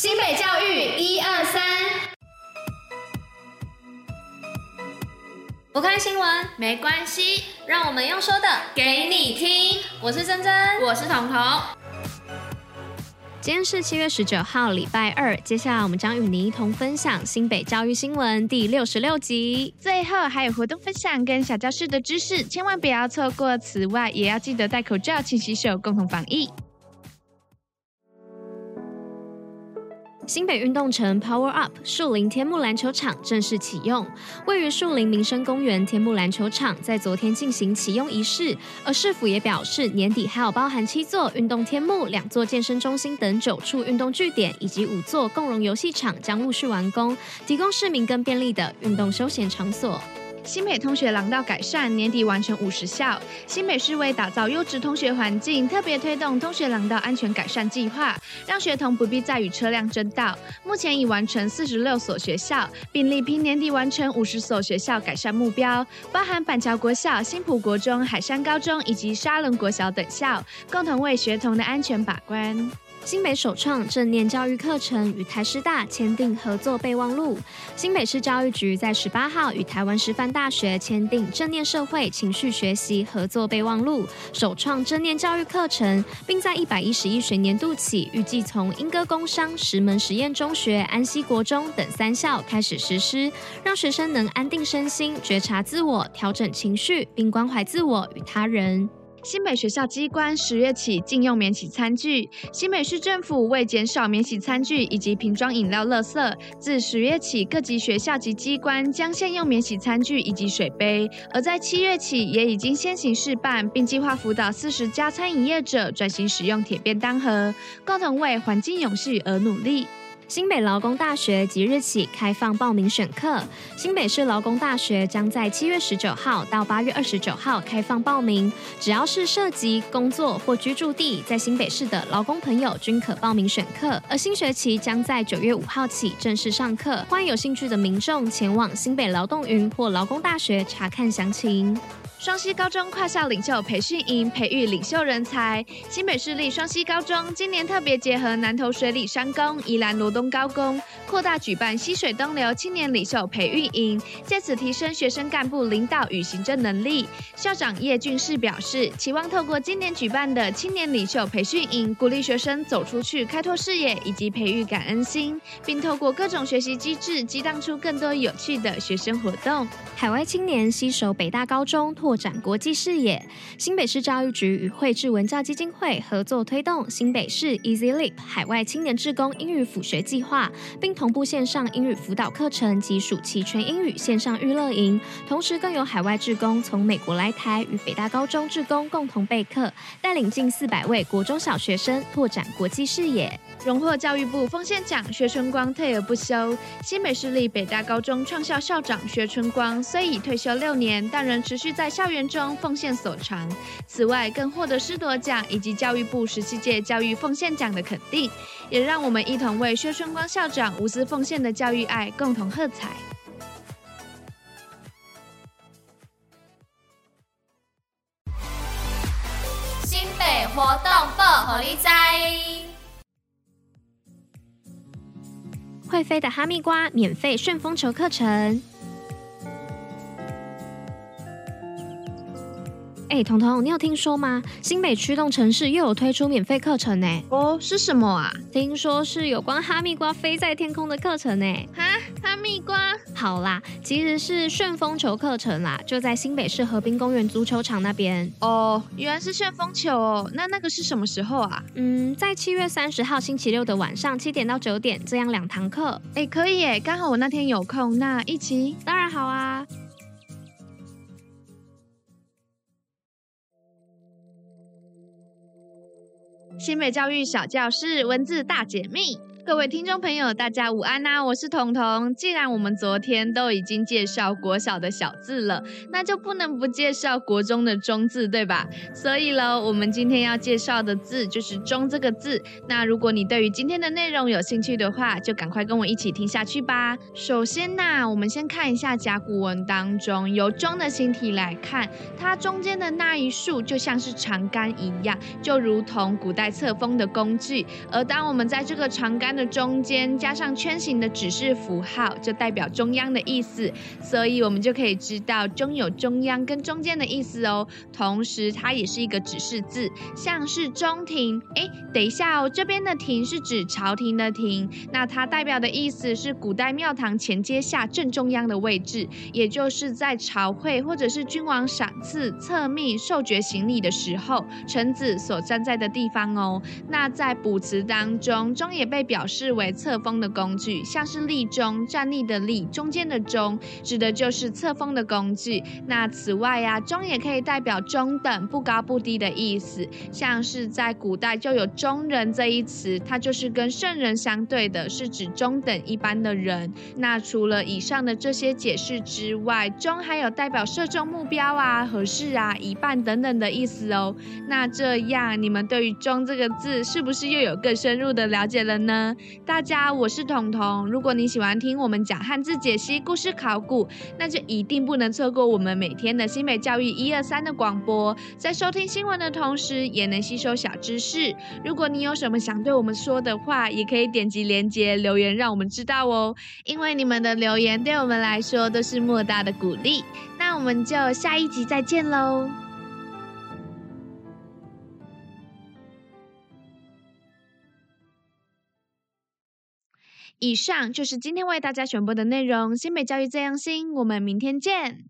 新北教育一二三，不看新闻没关系，让我们用说的给你听。我是珍珍，我是彤彤。今天是七月十九号，礼拜二。接下来我们将与您一同分享新北教育新闻第六十六集。最后还有活动分享跟小教室的知识，千万不要错过。此外，也要记得戴口罩、勤洗手，共同防疫。新北运动城 Power Up 树林天幕篮球场正式启用。位于树林民生公园天幕篮球场在昨天进行启用仪式，而市府也表示，年底还有包含七座运动天幕、两座健身中心等九处运动据点，以及五座共融游戏场将陆续完工，提供市民更便利的运动休闲场所。新北通学廊道改善，年底完成五十校。新北市为打造优质通学环境，特别推动通学廊道安全改善计划，让学童不必再与车辆争道。目前已完成四十六所学校，并力拼年底完成五十所学校改善目标，包含板桥国小、新埔国中、海山高中以及沙仑国小等校，共同为学童的安全把关。新北首创正念教育课程与台师大签订合作备忘录。新北市教育局在十八号与台湾师范大学签订正念社会情绪学习合作备忘录，首创正念教育课程，并在一百一十一学年度起，预计从莺歌工商、石门实验中学、安溪国中等三校开始实施，让学生能安定身心、觉察自我、调整情绪，并关怀自我与他人。新北学校机关十月起禁用免洗餐具。新北市政府为减少免洗餐具以及瓶装饮料垃圾，自十月起各级学校及机关将限用免洗餐具以及水杯。而在七月起，也已经先行试办，并计划辅导四十家餐饮业者转型使用铁便当盒，共同为环境永续而努力。新北劳工大学即日起开放报名选课。新北市劳工大学将在七月十九号到八月二十九号开放报名，只要是涉及工作或居住地在新北市的劳工朋友均可报名选课。而新学期将在九月五号起正式上课，欢迎有兴趣的民众前往新北劳动云或劳工大学查看详情。双溪高中跨校领袖培训营培育领袖人才。新北市立双溪高中今年特别结合南投水里山工、宜兰罗东高工，扩大举办溪水东流青年领袖培育营，借此提升学生干部领导与行政能力。校长叶俊士表示，期望透过今年举办的青年领袖培训营，鼓励学生走出去，开拓视野，以及培育感恩心，并透过各种学习机制，激荡出更多有趣的学生活动。海外青年携手北大高中。拓拓展国际视野，新北市教育局与慧智文教基金会合作推动新北市 Easy Leap 海外青年志工英语辅学计划，并同步线上英语辅导课程及暑期全英语线上娱乐营。同时，更有海外志工从美国来台，与北大高中志工共同备课，带领近四百位国中小学生拓展国际视野。荣获教育部奉献奖，薛春光退而不休。新北市立北大高中创校校长薛春光虽已退休六年，但仍持续在校园中奉献所长。此外，更获得师铎奖以及教育部十七届教育奉献奖的肯定，也让我们一同为薛春光校长无私奉献的教育爱共同喝彩。新北活动报虎哩知。会飞的哈密瓜免费顺风球课程。哎，彤彤，你有听说吗？新北驱动城市又有推出免费课程呢。哦，是什么啊？听说是有关哈密瓜飞在天空的课程呢。哈，哈密瓜？好啦，其实是旋风球课程啦，就在新北市河滨公园足球场那边。哦，原来是旋风球哦。那那个是什么时候啊？嗯，在七月三十号星期六的晚上七点到九点，这样两堂课。哎，可以耶，刚好我那天有空，那一起？当然好啊。新美教育小教室文字大解密。各位听众朋友，大家午安呐、我是彤彤。既然我们昨天都已经介绍国小的小字了，那就不能不介绍国中的中字，对吧？所以喽，我们今天要介绍的字就是“中”这个字。那如果你对于今天的内容有兴趣的话，就赶快跟我一起听下去吧。首先呐，我们先看一下甲骨文当中，由“中”的形体来看，它中间的那一竖就像是长杆一样，就如同古代册封的工具。而当我们在这个长杆的中间加上圈形的指示符号，就代表中央的意思。所以我们就可以知道中有中央跟中间的意思哦。同时，它也是一个指示字，像是中庭。哎，等一下哦，这边的庭是指朝廷的庭，那它代表的意思是古代庙堂前阶下正中央的位置，也就是在朝会或者是君王赏赐、册命、授爵行礼的时候，臣子所站在的地方哦。那在卜辞当中，中也被表示为册封的工具，像是立中，站立的立，中间的中，指的就是册封的工具。那此外呀、啊，钟也可以代表中等、不高不低的意思，像是在古代就有中人这一词，它就是跟圣人相对的，是指中等一般的人。那除了以上的这些解释之外，中还有代表射中目标啊、合适啊、一半等等的意思哦。那这样你们对于中这个字是不是又有更深入的了解了呢？大家，我是彤彤。如果你喜欢听我们讲汉字解析、故事考古，那就一定不能错过我们每天的新北教育一二三的广播。在收听新闻的同时，也能吸收小知识。如果你有什么想对我们说的话，也可以点击连接留言，让我们知道哦。因为你们的留言对我们来说都是莫大的鼓励。那我们就下一集再见喽。以上就是今天为大家选播的内容。新美教育这样新，我们明天见。